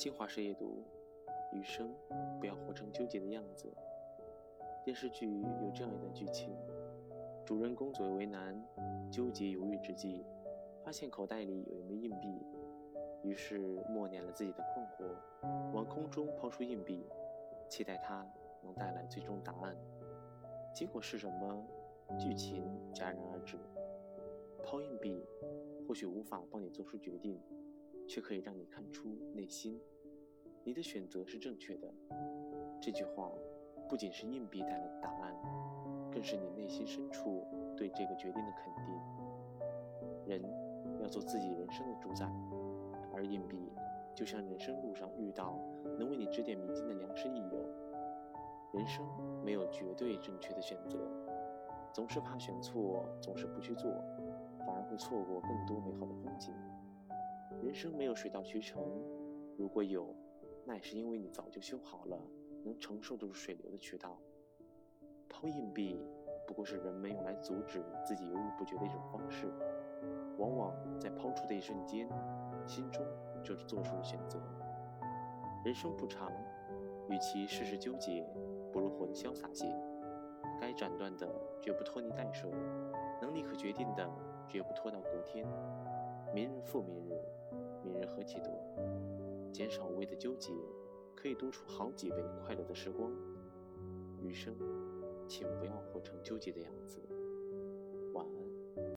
新华社阅读：余生不要活成纠结的样子。电视剧有这样一段剧情：主人公左右为难、纠结犹豫之际，发现口袋里有一枚硬币，于是默念了自己的困惑，往空中抛出硬币，期待它能带来最终答案。结果是什么？剧情戛然而止。抛硬币或许无法帮你做出决定。却可以让你看出内心，你的选择是正确的。这句话不仅是硬币带来的答案，更是你内心深处对这个决定的肯定。人要做自己人生的主宰，而硬币就像人生路上遇到能为你指点迷津的良师益友。人生没有绝对正确的选择，总是怕选错，总是不去做，反而会错过更多美好的风景。人生没有水到渠成，如果有，那也是因为你早就修好了能承受得住水流的渠道。抛硬币不过是人们用来阻止自己犹豫不决的一种方式，往往在抛出的一瞬间，心中就是做出了选择。人生不长，与其事事纠结，不如活得潇洒些。该斩断的绝不拖泥带水，能立刻决定的绝不拖到隔天。明日复明日。人何气多，减少无谓的纠结，可以多出好几倍快乐的时光。余生请不要活成纠结的样子。晚安。